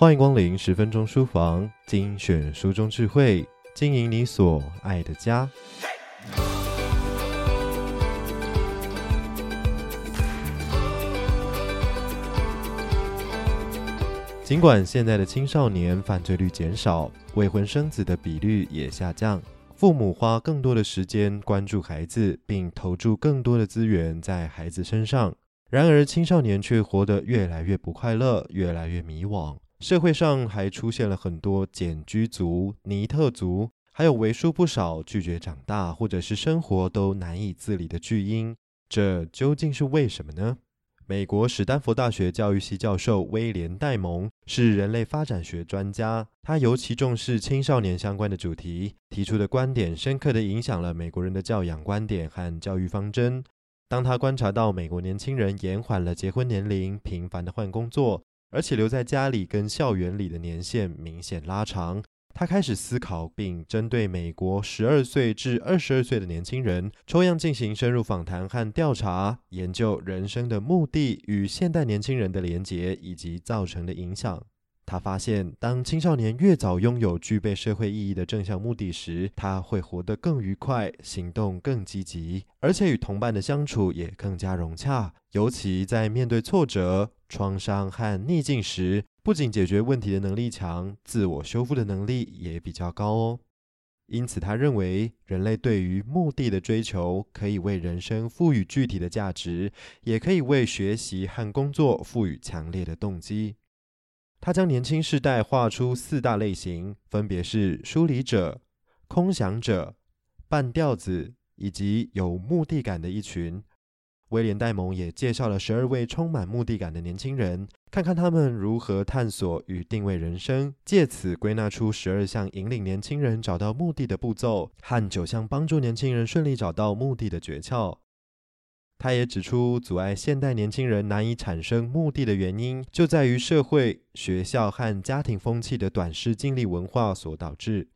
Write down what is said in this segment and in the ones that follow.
欢迎光临十分钟书房，精选书中智慧，经营你所爱的家。尽管现在的青少年犯罪率减少，未婚生子的比率也下降，父母花更多的时间关注孩子，并投注更多的资源在孩子身上。然而，青少年却活得越来越不快乐，越来越迷惘。社会上还出现了很多简居族、尼特族，还有为数不少拒绝长大或者是生活都难以自理的巨婴。这究竟是为什么呢？美国史丹佛大学教育系教授威廉·戴蒙是人类发展学专家，他尤其重视青少年相关的主题，提出的观点深刻地影响了美国人的教养观点和教育方针。当他观察到美国年轻人延缓了结婚年龄，频繁地换工作，而且留在家里跟校园里的年限明显拉长，他开始思考，并针对美国十二岁至二十二岁的年轻人抽样进行深入访谈和调查，研究人生的目的与现代年轻人的连结以及造成的影响。他发现，当青少年越早拥有具备社会意义的正向目的时，他会活得更愉快，行动更积极，而且与同伴的相处也更加融洽。尤其在面对挫折、创伤和逆境时，不仅解决问题的能力强，自我修复的能力也比较高哦。因此，他认为人类对于目的的追求，可以为人生赋予具体的价值，也可以为学习和工作赋予强烈的动机。他将年轻世代划出四大类型，分别是疏离者、空想者、半吊子以及有目的感的一群。威廉·戴蒙也介绍了十二位充满目的感的年轻人，看看他们如何探索与定位人生，借此归纳出十二项引领年轻人找到目的的步骤和九项帮助年轻人顺利找到目的的诀窍。他也指出，阻碍现代年轻人难以产生目的的原因，就在于社会、学校和家庭风气的短视经历文化所导致。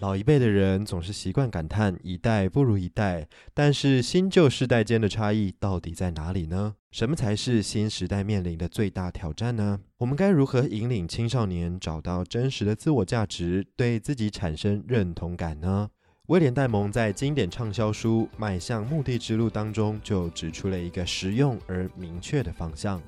老一辈的人总是习惯感叹一代不如一代，但是新旧世代间的差异到底在哪里呢？什么才是新时代面临的最大挑战呢？我们该如何引领青少年找到真实的自我价值，对自己产生认同感呢？威廉·戴蒙在经典畅销书《迈向目的之路》当中就指出了一个实用而明确的方向。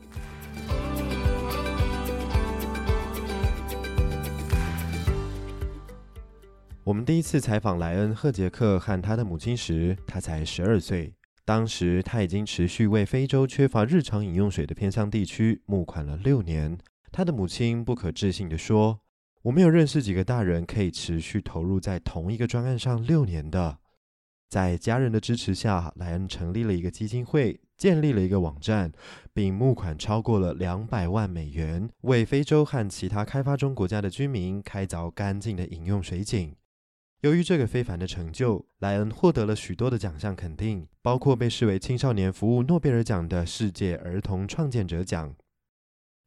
我们第一次采访莱恩·赫杰克和他的母亲时，他才十二岁。当时他已经持续为非洲缺乏日常饮用水的偏乡地区募款了六年。他的母亲不可置信地说。我没有认识几个大人可以持续投入在同一个专案上六年的。在家人的支持下，莱恩成立了一个基金会，建立了一个网站，并募款超过了两百万美元，为非洲和其他开发中国家的居民开凿干净的饮用水井。由于这个非凡的成就，莱恩获得了许多的奖项肯定，包括被视为青少年服务诺贝尔奖的世界儿童创建者奖。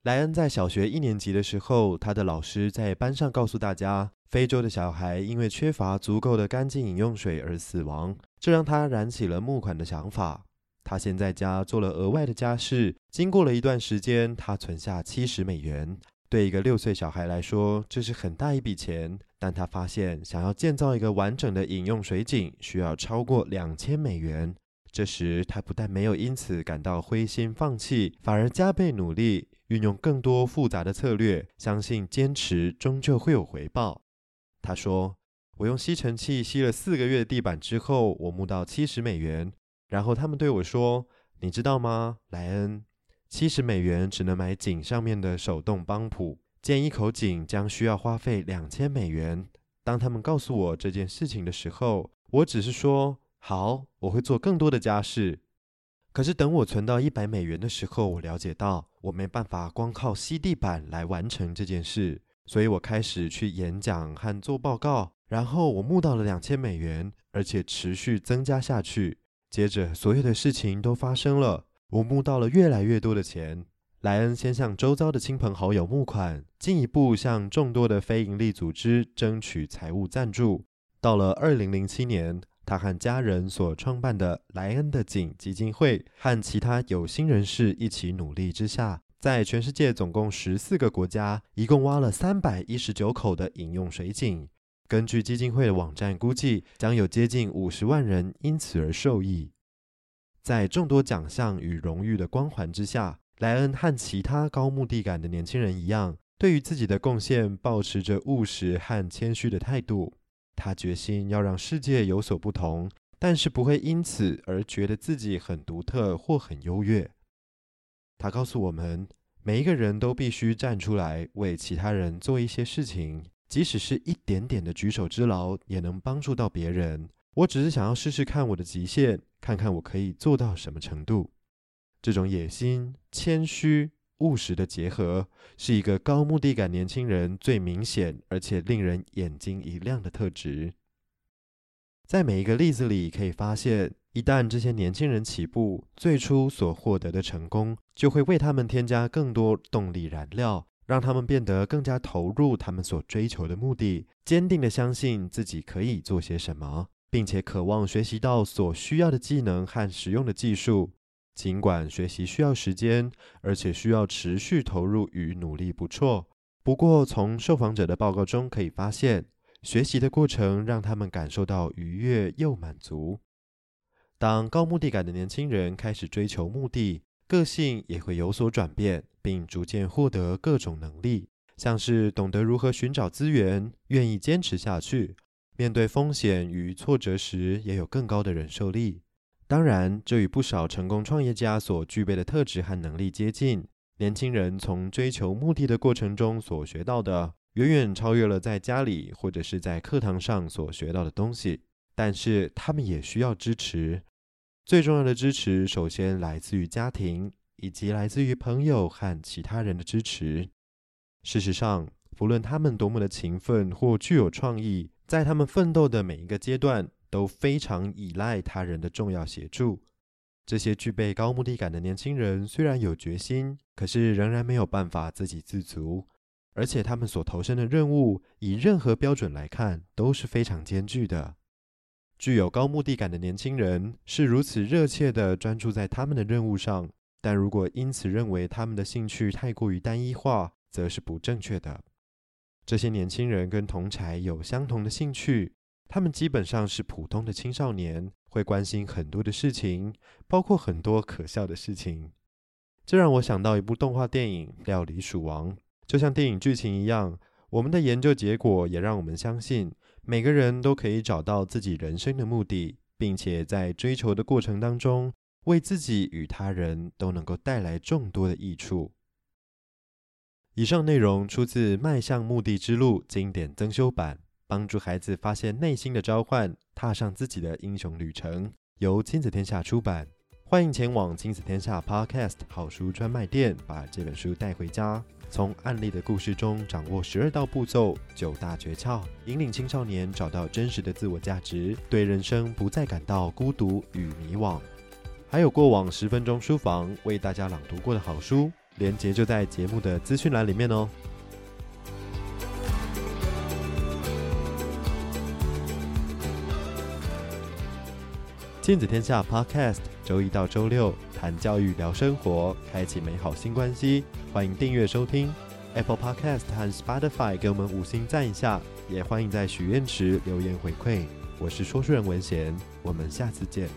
莱恩在小学一年级的时候，他的老师在班上告诉大家，非洲的小孩因为缺乏足够的干净饮用水而死亡，这让他燃起了募款的想法。他先在家做了额外的家事，经过了一段时间，他存下七十美元。对一个六岁小孩来说，这是很大一笔钱，但他发现想要建造一个完整的饮用水井，需要超过两千美元。这时，他不但没有因此感到灰心放弃，反而加倍努力。运用更多复杂的策略，相信坚持终究会有回报。他说：“我用吸尘器吸了四个月地板之后，我募到七十美元。然后他们对我说：‘你知道吗，莱恩？七十美元只能买井上面的手动帮浦，建一口井将需要花费两千美元。’当他们告诉我这件事情的时候，我只是说：‘好，我会做更多的家事。’可是等我存到一百美元的时候，我了解到。”我没办法光靠吸地板来完成这件事，所以我开始去演讲和做报告。然后我募到了两千美元，而且持续增加下去。接着，所有的事情都发生了，我募到了越来越多的钱。莱恩先向周遭的亲朋好友募款，进一步向众多的非营利组织争取财务赞助。到了二零零七年，他和家人所创办的莱恩的井基金会，和其他有心人士一起努力之下，在全世界总共十四个国家，一共挖了三百一十九口的饮用水井。根据基金会的网站估计，将有接近五十万人因此而受益。在众多奖项与荣誉的光环之下，莱恩和其他高目的感的年轻人一样，对于自己的贡献抱持着务实和谦虚的态度。他决心要让世界有所不同，但是不会因此而觉得自己很独特或很优越。他告诉我们，每一个人都必须站出来为其他人做一些事情。即使是一点点的举手之劳，也能帮助到别人。我只是想要试试看我的极限，看看我可以做到什么程度。这种野心、谦虚、务实的结合，是一个高目的感年轻人最明显而且令人眼睛一亮的特质。在每一个例子里，可以发现，一旦这些年轻人起步，最初所获得的成功，就会为他们添加更多动力燃料。让他们变得更加投入他们所追求的目的，坚定地相信自己可以做些什么，并且渴望学习到所需要的技能和实用的技术。尽管学习需要时间，而且需要持续投入与努力，不错。不过，从受访者的报告中可以发现，学习的过程让他们感受到愉悦又满足。当高目的感的年轻人开始追求目的，个性也会有所转变。并逐渐获得各种能力，像是懂得如何寻找资源，愿意坚持下去，面对风险与挫折时也有更高的忍受力。当然，这与不少成功创业家所具备的特质和能力接近。年轻人从追求目的的过程中所学到的，远远超越了在家里或者是在课堂上所学到的东西。但是，他们也需要支持。最重要的支持，首先来自于家庭。以及来自于朋友和其他人的支持。事实上，不论他们多么的勤奋或具有创意，在他们奋斗的每一个阶段，都非常依赖他人的重要协助。这些具备高目的感的年轻人虽然有决心，可是仍然没有办法自给自足，而且他们所投身的任务，以任何标准来看，都是非常艰巨的。具有高目的感的年轻人是如此热切地专注在他们的任务上。但如果因此认为他们的兴趣太过于单一化，则是不正确的。这些年轻人跟同侪有相同的兴趣，他们基本上是普通的青少年，会关心很多的事情，包括很多可笑的事情。这让我想到一部动画电影《料理鼠王》，就像电影剧情一样，我们的研究结果也让我们相信，每个人都可以找到自己人生的目的，并且在追求的过程当中，为自己与他人都能够带来众多的益处。以上内容出自《迈向目的之路》经典增修版，帮助孩子发现内心的召唤，踏上自己的英雄旅程。由亲子天下出版。欢迎前往亲子天下 Podcast 好书专卖店，把这本书带回家。从案例的故事中掌握十二道步骤、九大诀窍，引领青少年找到真实的自我价值，对人生不再感到孤独与迷惘。还有过往十分钟书房为大家朗读过的好书，连结就在节目的资讯栏里面哦。亲子天下 Podcast，周一到周六谈教育、聊生活，开启美好新关系。欢迎订阅收听 Apple Podcast 和 Spotify，给我们五星赞一下，也欢迎在许愿池留言回馈。我是说书人文贤，我们下次见。